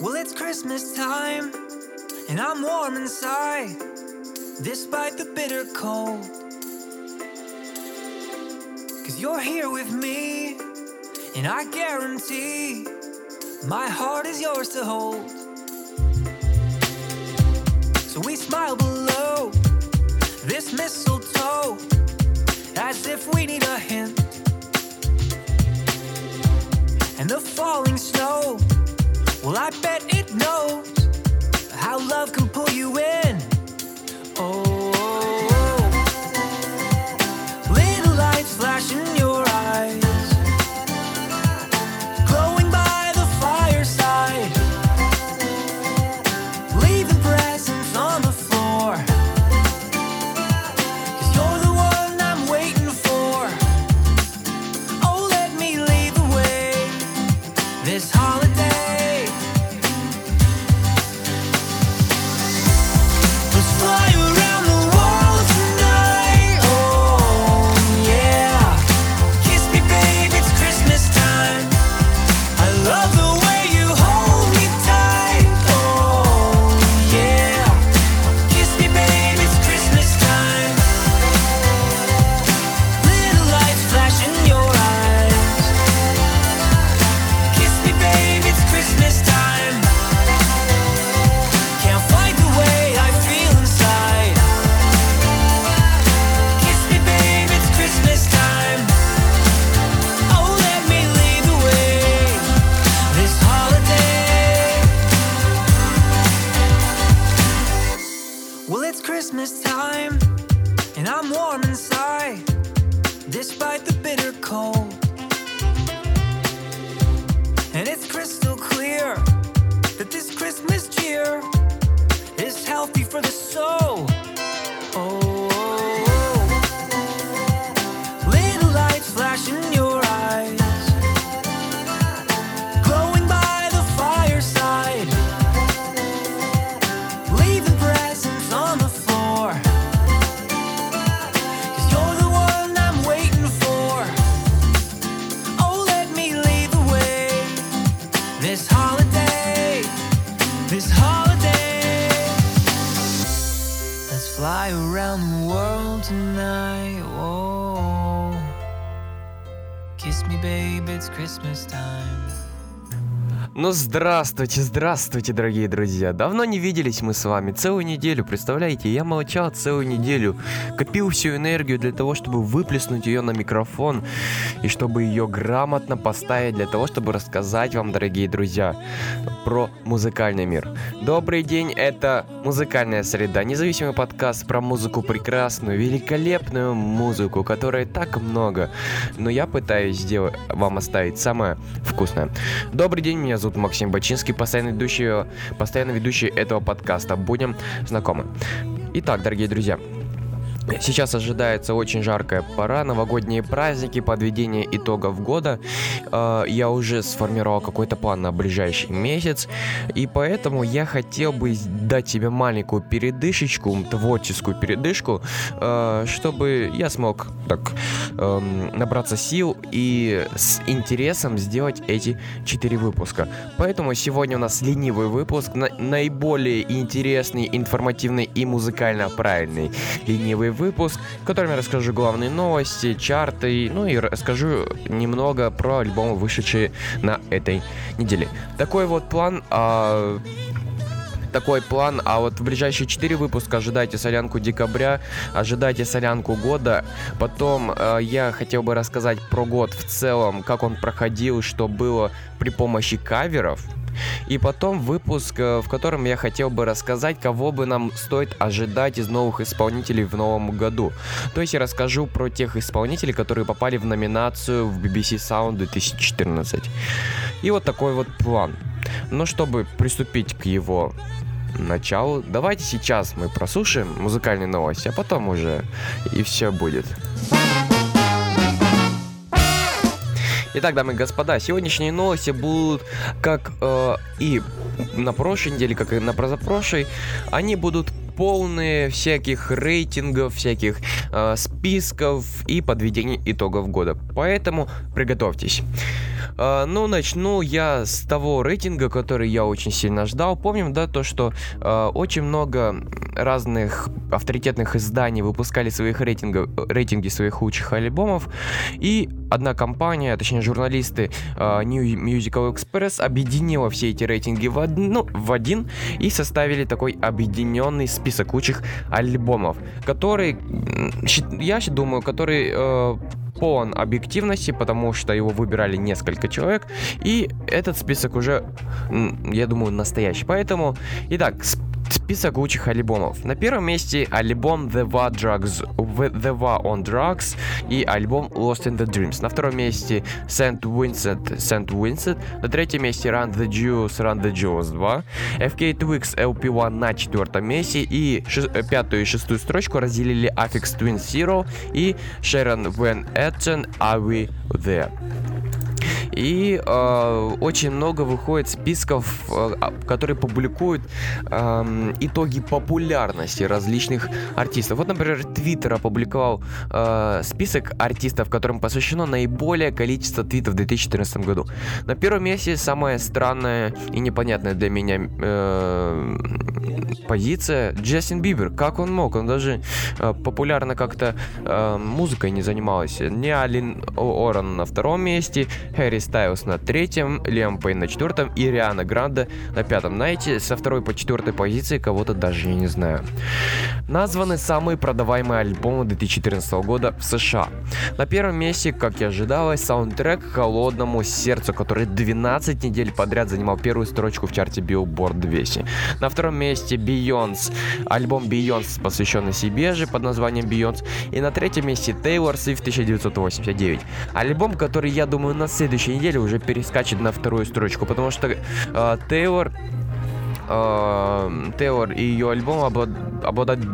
Well, it's Christmas time, and I'm warm inside, despite the bitter cold. Cause you're here with me, and I guarantee my heart is yours to hold. So we smile below this mistletoe as if we need a hint. And the falling snow, well, I bet it knows how love can pull you in. Ну здравствуйте, здравствуйте, дорогие друзья. Давно не виделись мы с вами. Целую неделю, представляете? Я молчал целую неделю. Копил всю энергию для того, чтобы выплеснуть ее на микрофон. И чтобы ее грамотно поставить для того, чтобы рассказать вам, дорогие друзья, про музыкальный мир. Добрый день, это «Музыкальная среда». Независимый подкаст про музыку прекрасную, великолепную музыку, которой так много. Но я пытаюсь сделать, вам оставить самое вкусное. Добрый день, меня зовут Максим Бачинский, постоянный ведущий, постоянно ведущий этого подкаста. Будем знакомы. Итак, дорогие друзья, Сейчас ожидается очень жаркая пора, новогодние праздники, подведение итогов года. Э, Я уже сформировал какой-то план на ближайший месяц, и поэтому я хотел бы дать тебе маленькую передышечку, творческую передышку, э, чтобы я смог так эм, набраться сил и с интересом сделать эти четыре выпуска. Поэтому сегодня у нас ленивый выпуск, на- наиболее интересный, информативный и музыкально правильный ленивый выпуск, в котором я расскажу главные новости, чарты, ну и расскажу немного про альбомы, вышедшие на этой неделе. Такой вот план. а, такой план, а вот в ближайшие 4 выпуска ожидайте солянку декабря, ожидайте солянку года. Потом э, я хотел бы рассказать про год в целом, как он проходил, что было при помощи каверов. И потом выпуск, э, в котором я хотел бы рассказать, кого бы нам стоит ожидать из новых исполнителей в новом году. То есть я расскажу про тех исполнителей, которые попали в номинацию в BBC Sound 2014. И вот такой вот план. Но чтобы приступить к его началу, давайте сейчас мы прослушаем музыкальные новости, а потом уже и все будет. Итак, дамы и господа, сегодняшние новости будут как э, и на прошлой неделе, как и на позапрошлой. Они будут полные всяких рейтингов, всяких э, списков и подведений итогов года. Поэтому приготовьтесь. Э, ну, начну я с того рейтинга, который я очень сильно ждал. Помним, да, то, что э, очень много разных авторитетных изданий выпускали своих рейтингов, рейтинги своих лучших альбомов. И одна компания, точнее журналисты э, New Musical Express объединила все эти рейтинги в, од... ну, в один и составили такой объединенный список лучших альбомов, который, я думаю, который э, полон объективности, потому что его выбирали несколько человек, и этот список уже, я думаю, настоящий. Поэтому, итак, Список лучших альбомов. На первом месте альбом The War, Drugs, The War on Drugs и альбом Lost in the Dreams. На втором месте Saint Vincent, Saint Vincent. На третьем месте Run the Jews, Run the Jews 2. FK Twix LP1 на четвертом месте. И ши- пятую и шестую строчку разделили Affix Twin Zero и Sharon Van Etten Are We There. И э, очень много выходит списков, э, а, которые публикуют э, итоги популярности различных артистов. Вот, например, Твиттер опубликовал э, список артистов, которым посвящено наиболее количество твитов в 2014 году. На первом месте самая странная и непонятная для меня э, позиция Джастин Бибер. Как он мог? Он даже э, популярно как-то э, музыкой не занимался. Не Алин Оран на втором месте, Харри Стайлс на третьем, Лиам Пейн на четвертом и Риана Гранда на пятом. Знаете, со второй по четвертой позиции кого-то даже я не знаю. Названы самые продаваемые альбомы 2014 года в США. На первом месте, как и ожидалось, саундтрек «Холодному сердцу», который 12 недель подряд занимал первую строчку в чарте Billboard 200. На втором месте Beyoncé, альбом Beyoncé, посвященный себе же под названием Beyoncé. И на третьем месте Taylor Swift 1989. Альбом, который, я думаю, на следующей неделе уже перескачет на вторую строчку, потому что э, Тейлор э, Тейлор и ее альбом облад, обладают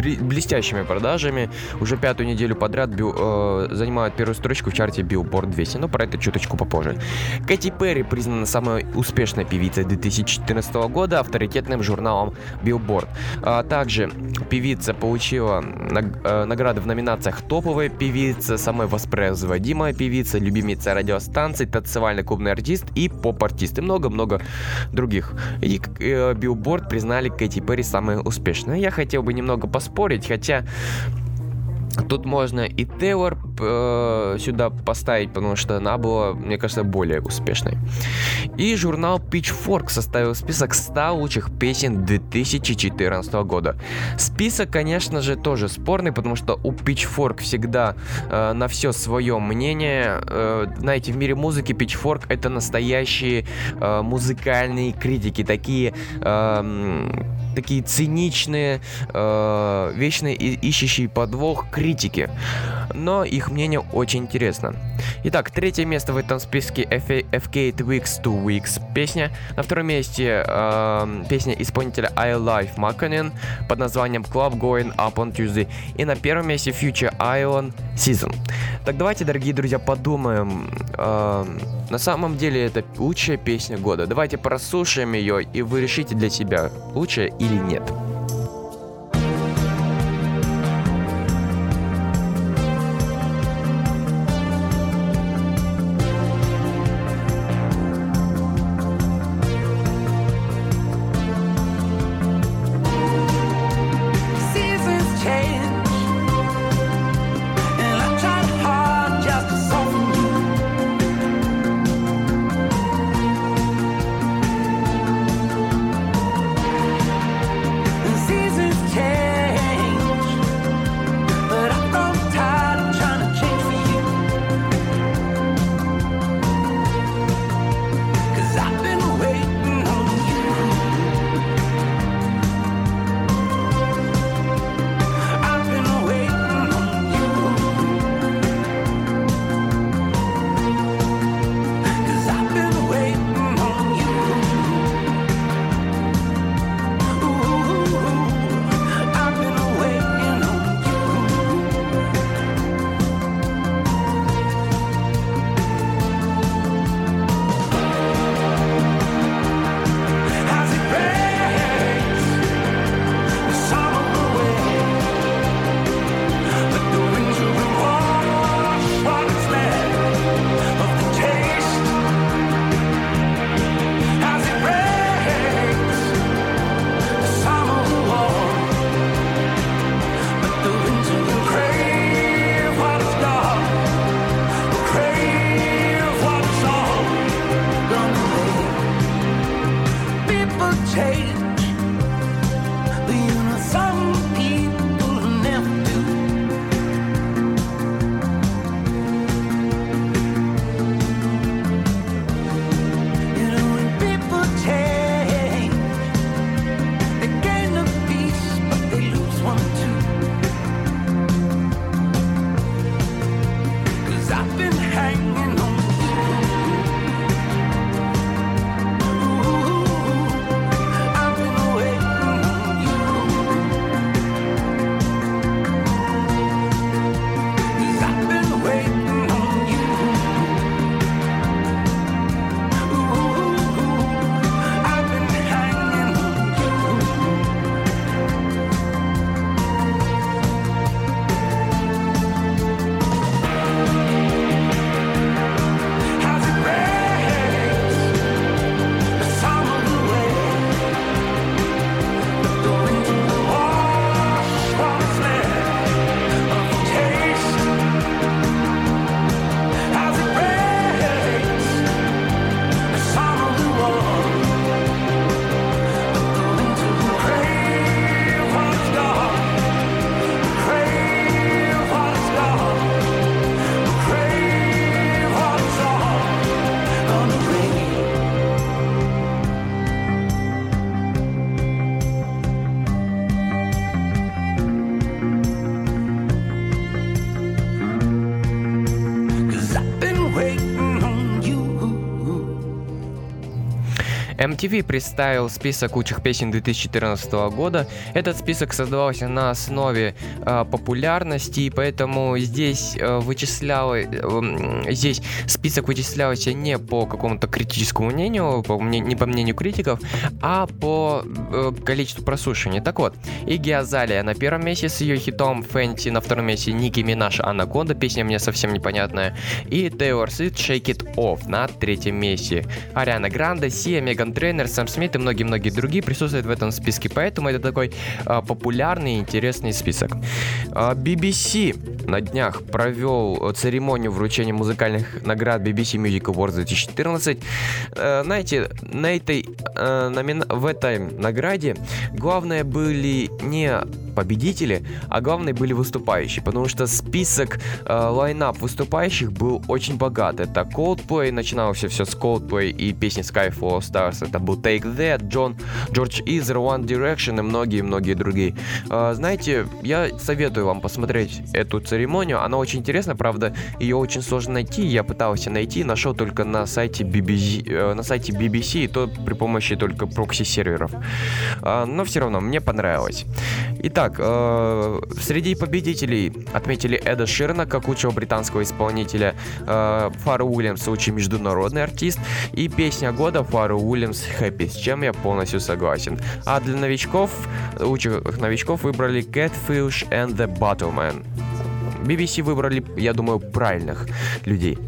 блестящими продажами. Уже пятую неделю подряд бил, э, занимают первую строчку в чарте Billboard 200, но про это чуточку попозже. Кэти Перри признана самой успешной певицей 2014 года авторитетным журналом Billboard. А также певица получила э, награды в номинациях топовая певица, самая воспроизводимая певица, любимица радиостанций, танцевальный клубный артист и поп-артист и много-много других. И э, Billboard признали Кэти Перри самой успешной. Я хотел бы немного поспорить спорить, хотя Тут можно и Тейлор э, сюда поставить, потому что она была, мне кажется, более успешной. И журнал Pitchfork составил список 100 лучших песен 2014 года. Список, конечно же, тоже спорный, потому что у Pitchfork всегда э, на все свое мнение. Э, знаете, в мире музыки Pitchfork это настоящие э, музыкальные критики, такие... Э, такие циничные, э, вечные ищущие подвох критики. Но их мнение очень интересно. Итак, третье место в этом списке FK Weeks to Weeks песня. На втором месте э, песня исполнителя I Life Макканен под названием Club Going Up on Tuesday. И на первом месте Future Island Season. Так давайте, дорогие друзья, подумаем. Э, на самом деле это лучшая песня года. Давайте прослушаем ее, и вы решите для себя, лучшая или нет. MTV представил список лучших песен 2014 года. Этот список создавался на основе э, популярности, и поэтому здесь э, вычислял, э, здесь список вычислялся не по какому-то критическому мнению, по, не по мнению критиков, а по э, количеству прослушиваний. Так вот, Игги Азалия на первом месте с ее хитом Фэнти, на втором месте Ники Минаж Анаконда, песня мне совсем непонятная, и Тейлор Свифт Shake It Off на третьем месте. Ариана Гранде, Сия, Меган Трейнер, Сэм Смит и многие-многие другие присутствуют в этом списке, поэтому это такой э, популярный и интересный список. Э, BBC на днях провел церемонию вручения музыкальных наград BBC Music Awards 2014. Э, знаете, на этой, э, номина... в этой награде главное были не победители, а главное были выступающие, потому что список э, лайнап выступающих был очень богат. Это Coldplay, начиналось все с Coldplay и песни Skyfall Stars, это был Take That, Джон, Джордж Изер, One Direction и многие-многие другие. Э, знаете, я советую вам посмотреть эту церемонию, она очень интересна, правда, ее очень сложно найти, я пытался найти, нашел только на сайте BBC, э, на сайте BBC, и то при помощи только прокси-серверов. Э, но все равно, мне понравилось. Итак, э, среди победителей отметили Эда Ширна как лучшего британского исполнителя, э, Фару Уильямс лучший международный артист и песня года Фару Уильямс Happy, с чем я полностью согласен. А для новичков, лучших новичков выбрали Catfish and the Battleman. BBC выбрали, я думаю, правильных людей.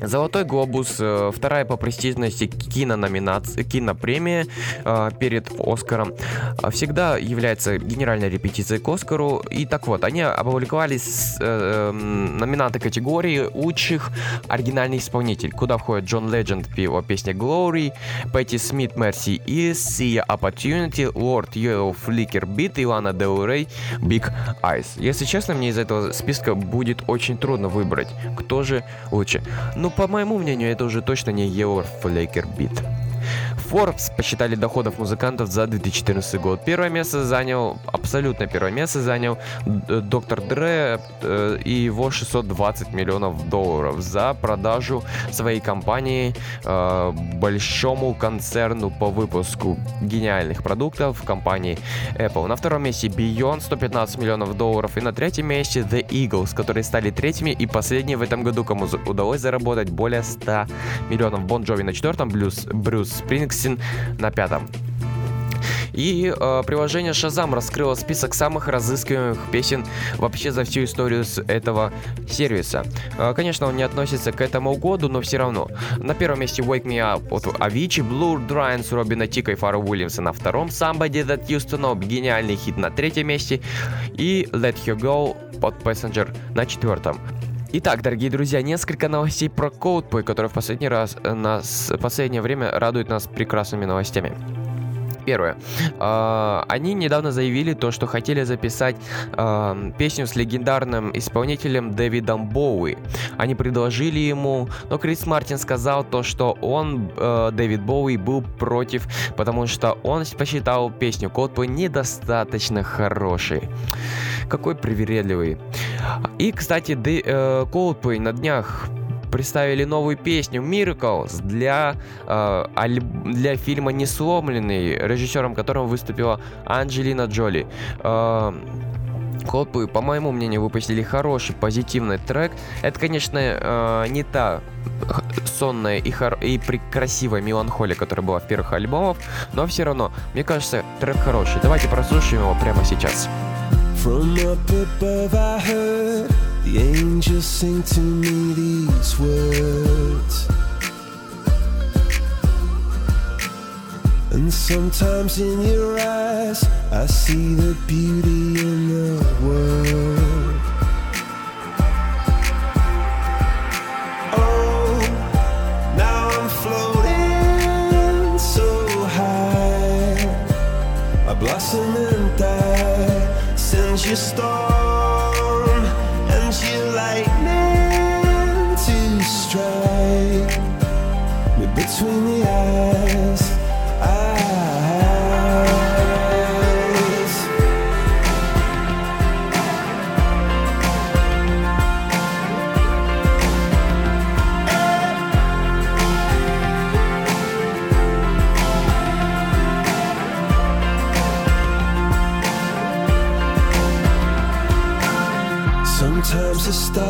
Золотой глобус, э, вторая по престижности кинономинация, кинопремия э, перед Оскаром, э, всегда является генеральной репетицией к Оскару. И так вот, они опубликовали номинанты категории лучших оригинальный исполнитель, куда входят Джон Ледженд, его песня Glory, Пэтти Смит, Mercy Is, Sia Opportunity, Lord Yellow Flicker Beat и Лана Del Rey, Big Eyes. Если честно, мне из этого списка будет очень трудно выбрать, кто же лучше. Ну, ну, по моему мнению, это уже точно не Евро Флейкер Бит. Forbes посчитали доходов музыкантов за 2014 год. Первое место занял, абсолютно первое место занял Доктор Дре э, и его 620 миллионов долларов за продажу своей компании э, большому концерну по выпуску гениальных продуктов компании Apple. На втором месте Beyond 115 миллионов долларов и на третьем месте The Eagles, которые стали третьими и последние в этом году, кому удалось заработать более 100 миллионов. Бон Джови на четвертом, Брюс, Брюс Спрингс Диксин на пятом. И э, приложение Shazam раскрыло список самых разыскиваемых песен вообще за всю историю с этого сервиса. Э, конечно, он не относится к этому году, но все равно. На первом месте Wake Me Up от Avicii, Blue Drying с Робина Тика и Фара Уильямса на втором, Somebody That Used to Know, гениальный хит на третьем месте, и Let You Go от Passenger на четвертом. Итак, дорогие друзья, несколько новостей про Coldplay, которые в последний раз э, нас, в последнее время радуют нас прекрасными новостями. Первое. Э, они недавно заявили то, что хотели записать э, песню с легендарным исполнителем Дэвидом Боуи. Они предложили ему, но Крис Мартин сказал то, что он, э, Дэвид Боуи, был против, потому что он посчитал песню Coldplay недостаточно хорошей. Какой привередливый. И, кстати, э, Coldplay на днях представили новую песню Miracles для, э, для фильма «Несломленный», режиссером которого выступила Анджелина Джоли. Э, Coldplay, по моему мнению, выпустили хороший, позитивный трек. Это, конечно, э, не та сонная и, хор- и красивая меланхолия, которая была в первых альбомах, но все равно, мне кажется, трек хороший. Давайте прослушаем его прямо сейчас. From up above I heard the angels sing to me these words. And sometimes in your eyes I see the beauty in the world. Oh, now I'm floating so high. I blossom and die sends you storm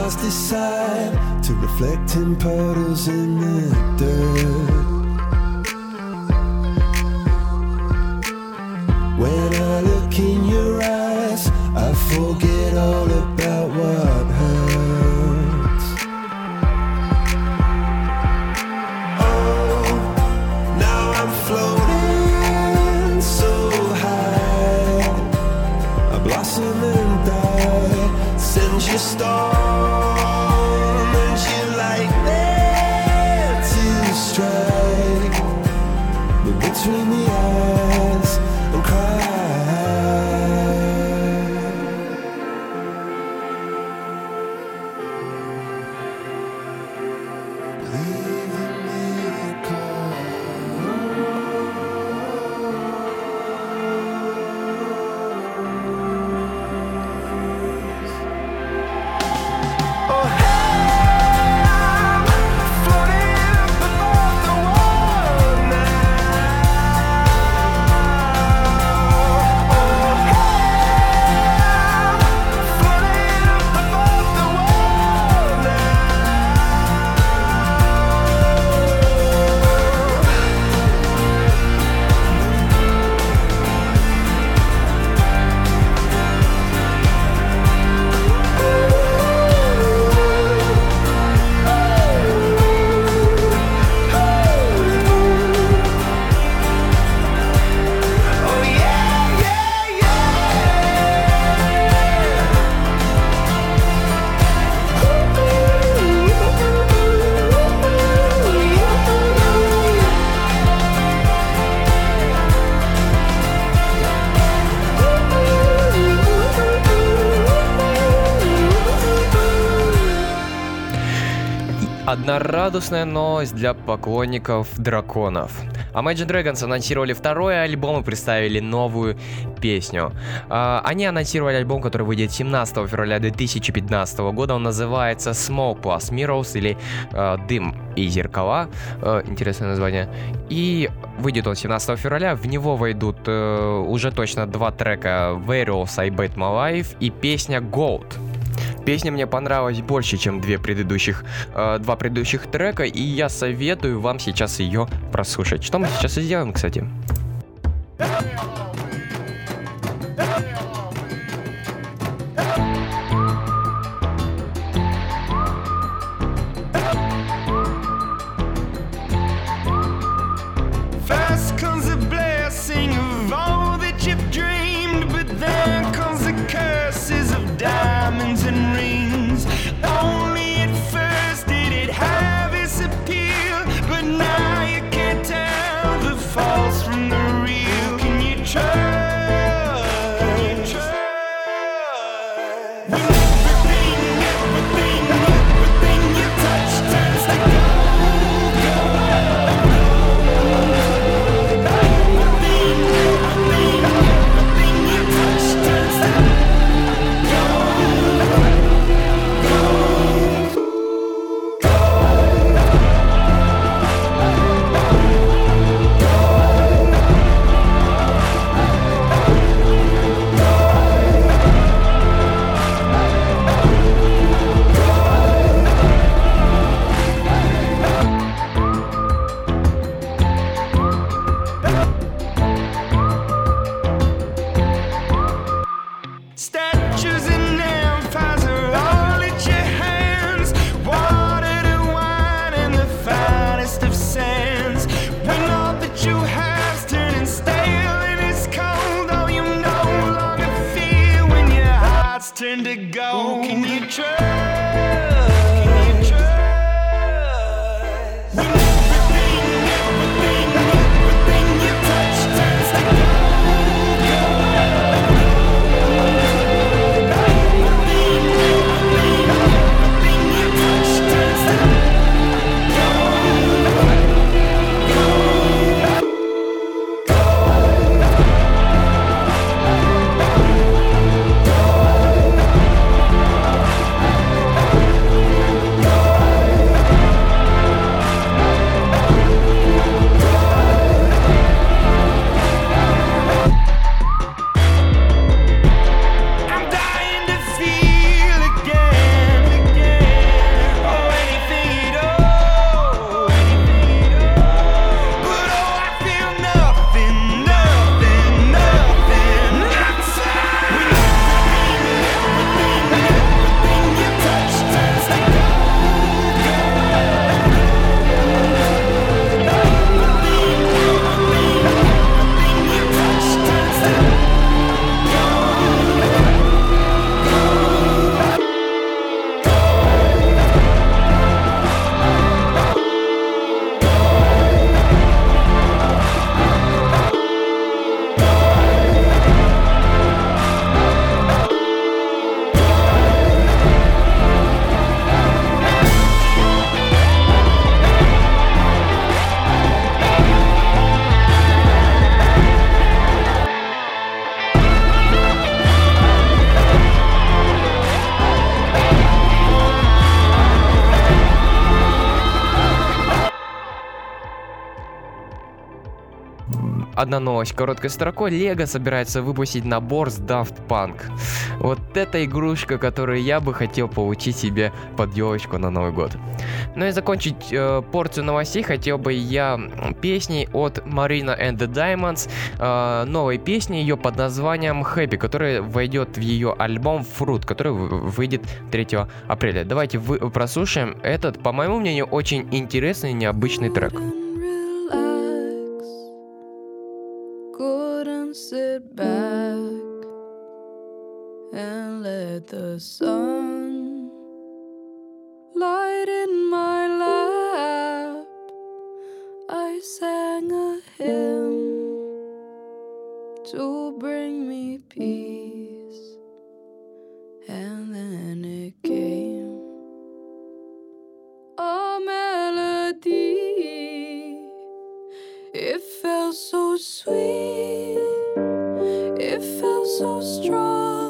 must decide to reflect in puddles in the dirt. радостная новость для поклонников драконов. Imagine Dragons анонсировали второй альбом и представили новую песню. А, они анонсировали альбом, который выйдет 17 февраля 2015 года. Он называется Smoke Plus Mirrors или а, Дым и зеркала. А, интересное название. И выйдет он 17 февраля. В него войдут э, уже точно два трека Various I Bet My Life и песня Gold. Песня мне понравилась больше, чем две предыдущих, э, два предыдущих трека, и я советую вам сейчас ее прослушать. Что мы сейчас и сделаем, кстати. Yeah. Одна новость короткой строкой. Лего собирается выпустить набор с Daft Punk. Вот это игрушка, которую я бы хотел получить себе под елочку на Новый год. Ну и закончить э, порцию новостей хотел бы я песней от Marina and the Diamonds, э, новой песни ее под названием Happy, которая войдет в ее альбом Fruit, который выйдет 3 апреля. Давайте вы прослушаем этот, по моему мнению, очень интересный и необычный трек. and sit back and let the sun light in my lap. I sang a hymn to bring me peace, and then it came a melody. It felt so sweet, it felt so strong.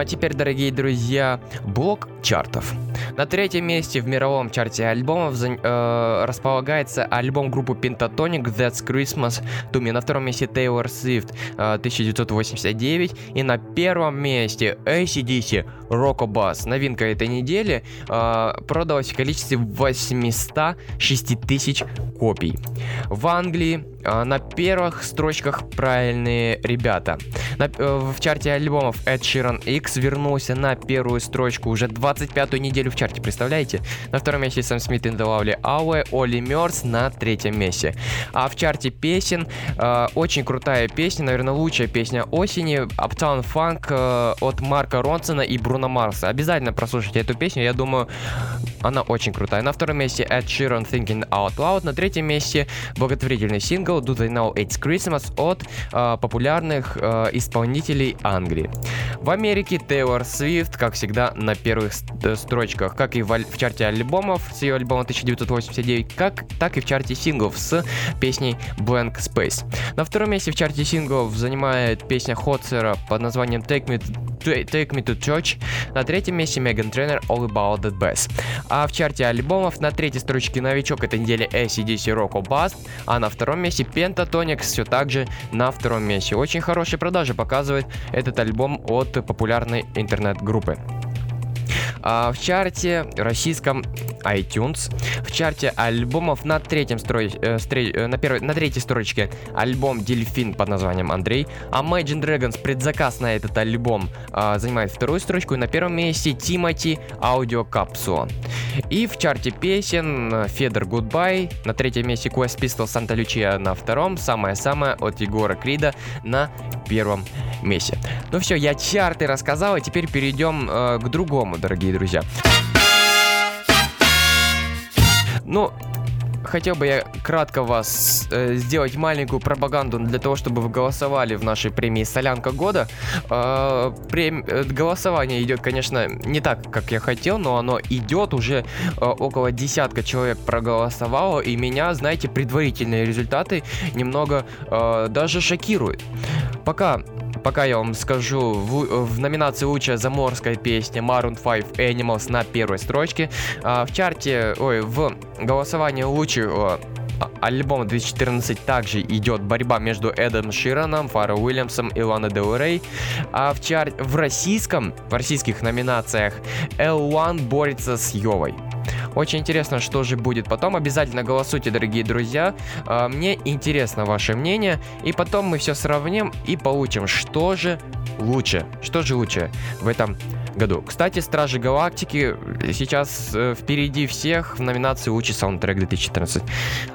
А теперь, дорогие друзья, блок чартов. На третьем месте в мировом чарте альбомов э, располагается альбом группы Pentatonic That's Christmas to Me. На втором месте Taylor Swift э, 1989. И на первом месте ACDC Bass. Новинка этой недели э, продалась в количестве 806 тысяч копий. В Англии э, на первых строчках правильные ребята. На- э, в чарте альбомов Ed Sheeran X вернулся на первую строчку уже 25-ю неделю в чарте, представляете? На втором месте Сэм Смит the Lovely Hour, Оли Мёрс на третьем месте. А в чарте песен э, очень крутая песня, наверное, лучшая песня осени Uptown Funk э, от Марка Ронсона и Бруно Марса. Обязательно прослушайте эту песню, я думаю, она очень крутая. На втором месте Ed Sheeran Thinking Out Loud. На третьем месте благотворительный сингл Do They Know It's Christmas от э, популярных э, исполнителей Англии. В Америке Тейлор Свифт, как всегда, на первых э, строчках, как и в, в чарте альбомов с ее альбома 1989, как, так и в чарте синглов с песней Blank Space. На втором месте в чарте синглов занимает песня Хотсера под названием Take Me to, Take Me to Church. На третьем месте Megan Trainor All About That Bass. А в чарте альбомов на третьей строчке новичок этой недели ACDC Rocco Bust, а на втором месте Pentatonix все так же на втором месте. Очень хорошие продажи показывает этот альбом от популярной интернет-группы. А в чарте российском iTunes, в чарте альбомов на третьем строй, э, стре- э, на, первой, на третьей строчке альбом Дельфин под названием Андрей, а Imagine Dragons предзаказ на этот альбом а, занимает вторую строчку, и на первом месте Тимати Аудиокапсула. И в чарте песен э, Федор Goodbye, на третьем месте Quest Pistol Санта Лючия на втором, самое-самое от Егора Крида на первом месте. Ну все, я чарты рассказал, и теперь перейдем э, к другому, дорогие друзья. Ну, хотел бы я кратко вас э, сделать маленькую пропаганду для того, чтобы вы голосовали в нашей премии «Солянка года». Э, прем- э, голосование идет, конечно, не так, как я хотел, но оно идет. Уже э, около десятка человек проголосовало, и меня, знаете, предварительные результаты немного э, даже шокируют. Пока Пока я вам скажу, в, в номинации лучшая заморская песня Maroon 5 Animals на первой строчке. А, в чарте, ой, в голосовании лучшего а- альбома 2014 также идет борьба между Эдом Шираном, Фаро Уильямсом и Лана Дел. А в чар... в российском, в российских номинациях L1 борется с Йовой. Очень интересно, что же будет потом. Обязательно голосуйте, дорогие друзья. А, Мне интересно ваше мнение. И потом мы все сравним и получим, что же лучше. Что же лучше в этом году. Кстати, Стражи Галактики сейчас э, впереди всех в номинации лучший саундтрек 2014.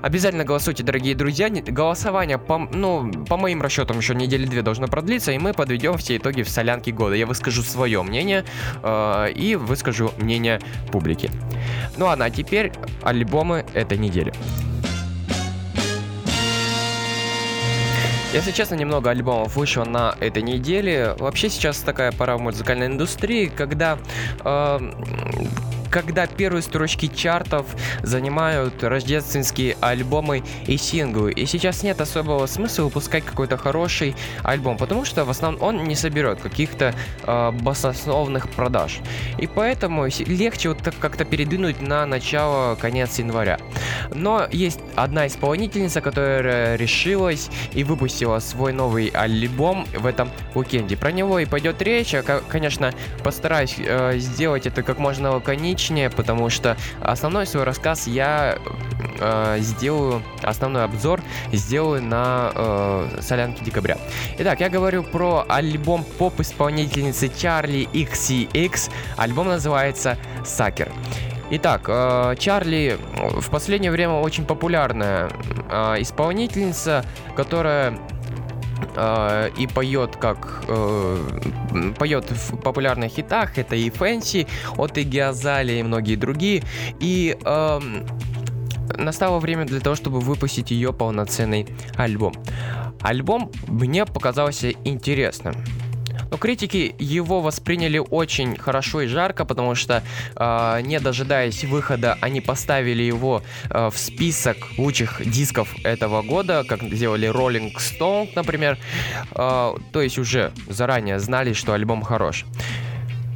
Обязательно голосуйте, дорогие друзья. Голосование, по, ну, по моим расчетам, еще недели две должно продлиться, и мы подведем все итоги в солянке года. Я выскажу свое мнение э, и выскажу мнение публики. Ну ладно, а теперь альбомы этой недели. Если честно, немного альбомов вышло на этой неделе. Вообще сейчас такая пора в музыкальной индустрии, когда э, когда первые строчки чартов занимают рождественские альбомы и синглы. И сейчас нет особого смысла выпускать какой-то хороший альбом, потому что в основном он не соберет каких-то э, баснословных продаж. И поэтому легче вот так как-то передвинуть на начало, конец января. Но есть одна исполнительница, которая решилась и выпустила свой новый альбом в этом уикенде. Про него и пойдет речь. Я, ко- конечно, постараюсь э, сделать это как можно лаконичнее, потому что основной свой рассказ я э, сделаю, основной обзор сделаю на э, солянке декабря. Итак, я говорю про альбом поп-исполнительницы Чарли XCX. Альбом называется «Сакер». Итак, э, Чарли в последнее время очень популярная э, исполнительница, которая э, и поет как э, поет в популярных хитах. Это и Фэнси от Игги Азали и многие другие. И эм, настало время для того, чтобы выпустить ее полноценный альбом. Альбом мне показался интересным. Но критики его восприняли очень хорошо и жарко, потому что, э, не дожидаясь выхода, они поставили его э, в список лучших дисков этого года, как сделали Rolling Stone, например. Э, то есть уже заранее знали, что альбом хорош.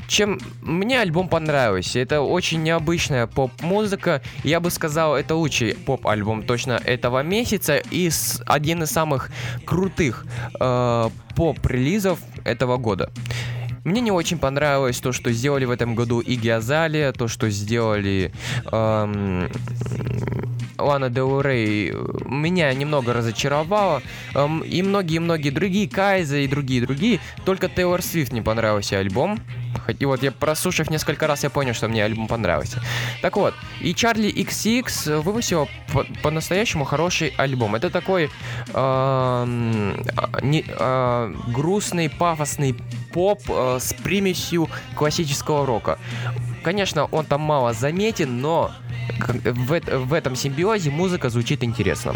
Чем мне альбом понравился, это очень необычная поп-музыка. Я бы сказал, это лучший поп-альбом точно этого месяца и один из самых крутых э, поп-релизов этого года. Мне не очень понравилось то, что сделали в этом году Игги Азалия, то, что сделали эм, Лана Дел меня немного разочаровало. Эм, и многие-многие другие, Кайза и другие-другие. Только Тейлор Свифт не понравился альбом. И вот я прослушав несколько раз, я понял, что мне альбом понравился. Так вот, и Чарли XX выпустил по- по-настоящему хороший альбом. Это такой а, не- а, грустный, пафосный поп э, с примесью классического рока. Конечно, он там мало заметен, но в, в этом симбиозе музыка звучит интересно.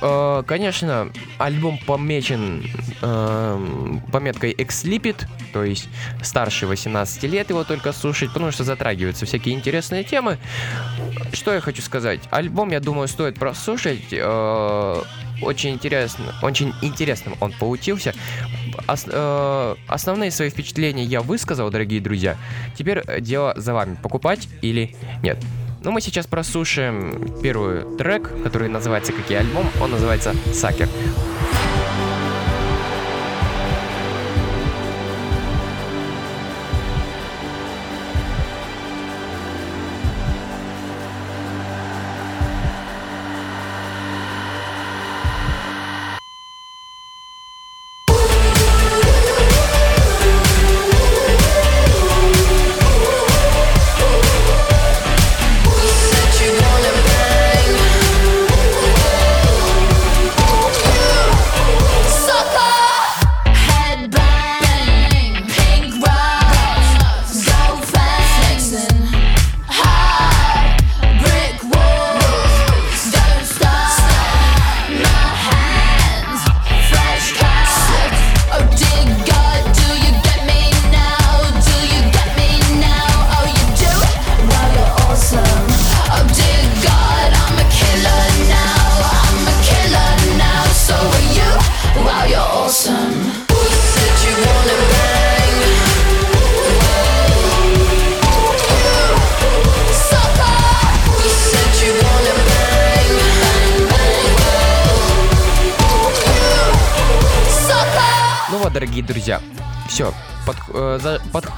Э, Конечно, альбом помечен эм, пометкой Exlipid, то есть старше 18 лет его только слушать, потому что затрагиваются всякие интересные темы. Что я хочу сказать? Альбом, я думаю, стоит прослушать. э, Очень интересно, очень интересным он получился. Ос- э, основные свои впечатления я высказал, дорогие друзья. Теперь э, дело за вами, покупать или нет. Ну, мы сейчас прослушаем первый трек, который называется как и альбом. Он называется «Сакер».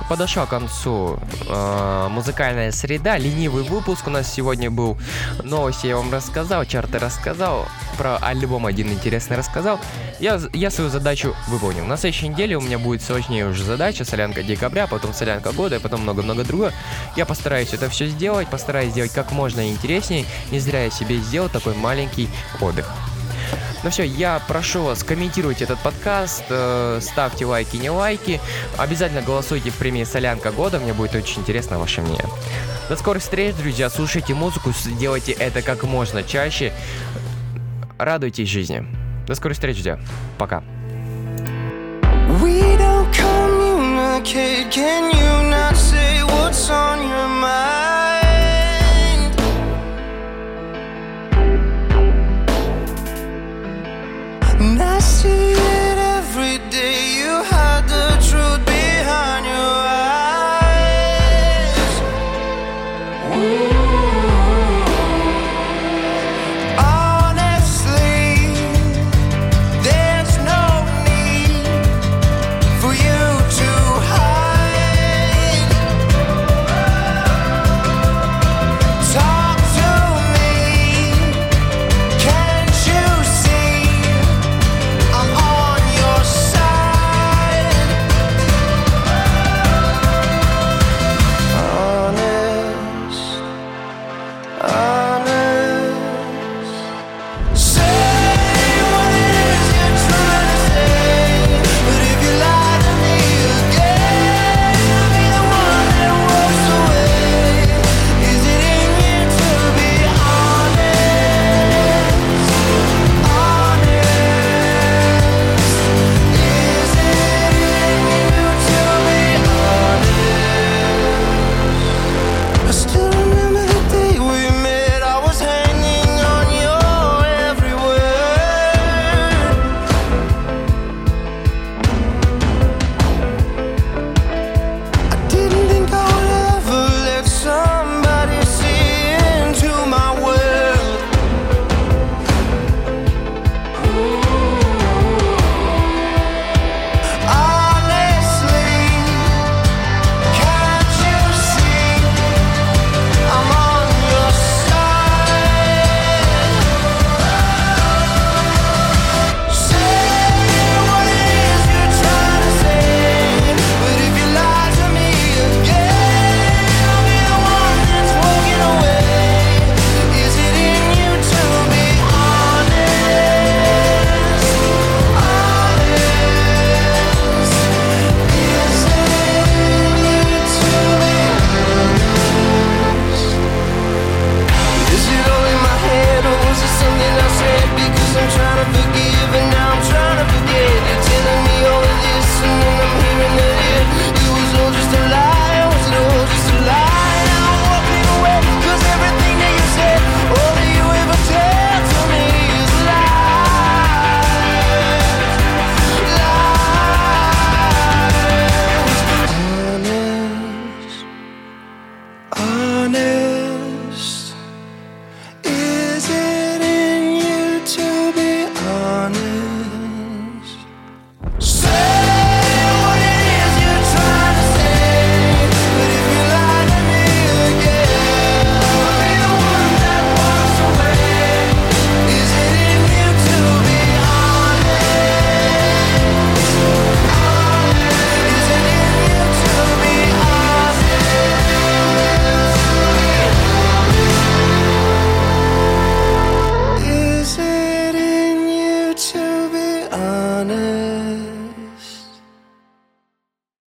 Подошла к концу э, музыкальная среда, ленивый выпуск у нас сегодня был. Новости я вам рассказал, чарты рассказал, про альбом один интересный рассказал. Я, я свою задачу выполнил. На следующей неделе у меня будет сложнее уже задача, солянка декабря, потом солянка года, и потом много-много другого. Я постараюсь это все сделать, постараюсь сделать как можно интереснее. Не зря я себе сделал такой маленький отдых. Ну все, я прошу вас, комментируйте этот подкаст, э, ставьте лайки, не лайки. Обязательно голосуйте в премии «Солянка года», мне будет очень интересно ваше мнение. До скорых встреч, друзья, слушайте музыку, делайте это как можно чаще. Радуйтесь жизни. До скорых встреч, друзья. Пока. Can you not say what's on your mind?